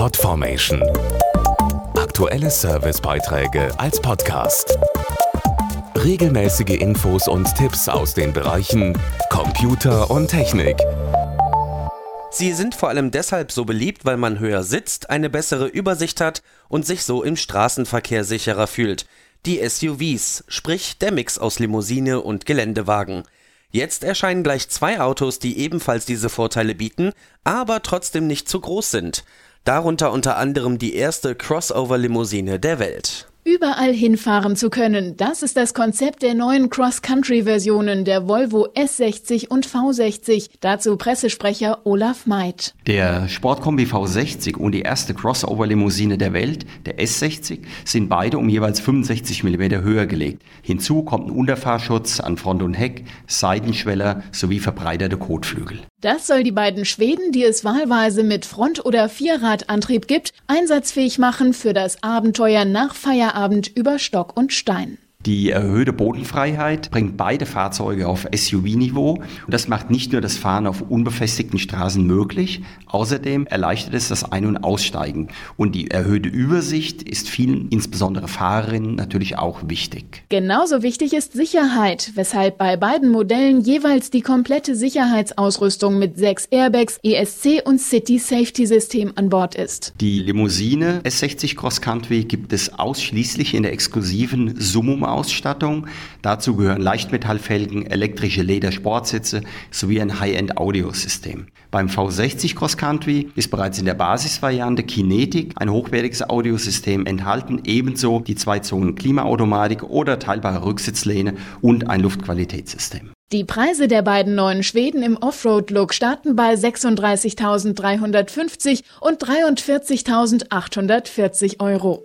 Podformation. Aktuelle Servicebeiträge als Podcast. Regelmäßige Infos und Tipps aus den Bereichen Computer und Technik. Sie sind vor allem deshalb so beliebt, weil man höher sitzt, eine bessere Übersicht hat und sich so im Straßenverkehr sicherer fühlt. Die SUVs, sprich der Mix aus Limousine und Geländewagen. Jetzt erscheinen gleich zwei Autos, die ebenfalls diese Vorteile bieten, aber trotzdem nicht zu groß sind. Darunter unter anderem die erste Crossover-Limousine der Welt. Überall hinfahren zu können, das ist das Konzept der neuen Cross-Country-Versionen der Volvo S60 und V60. Dazu Pressesprecher Olaf Meid. Der Sportkombi V60 und die erste Crossover-Limousine der Welt, der S60, sind beide um jeweils 65 mm höher gelegt. Hinzu kommt ein Unterfahrschutz an Front und Heck, Seitenschweller sowie verbreiterte Kotflügel. Das soll die beiden Schweden, die es wahlweise mit Front- oder Vierradantrieb gibt, einsatzfähig machen für das Abenteuer nach Feierabend über Stock und Stein. Die erhöhte Bodenfreiheit bringt beide Fahrzeuge auf SUV-Niveau und das macht nicht nur das Fahren auf unbefestigten Straßen möglich, außerdem erleichtert es das Ein- und Aussteigen. Und die erhöhte Übersicht ist vielen, insbesondere Fahrerinnen, natürlich auch wichtig. Genauso wichtig ist Sicherheit, weshalb bei beiden Modellen jeweils die komplette Sicherheitsausrüstung mit sechs Airbags, ESC und City Safety System an Bord ist. Die Limousine S60 Cross Country gibt es ausschließlich in der exklusiven Summum Ausstattung. Dazu gehören Leichtmetallfelgen, elektrische Ledersportsitze sowie ein High-End-Audiosystem. Beim V60 Cross Country ist bereits in der Basisvariante Kinetic ein hochwertiges Audiosystem enthalten, ebenso die zwei Zonen Klimaautomatik oder teilbare Rücksitzlehne und ein Luftqualitätssystem. Die Preise der beiden neuen Schweden im Offroad-Look starten bei 36.350 und 43.840 Euro.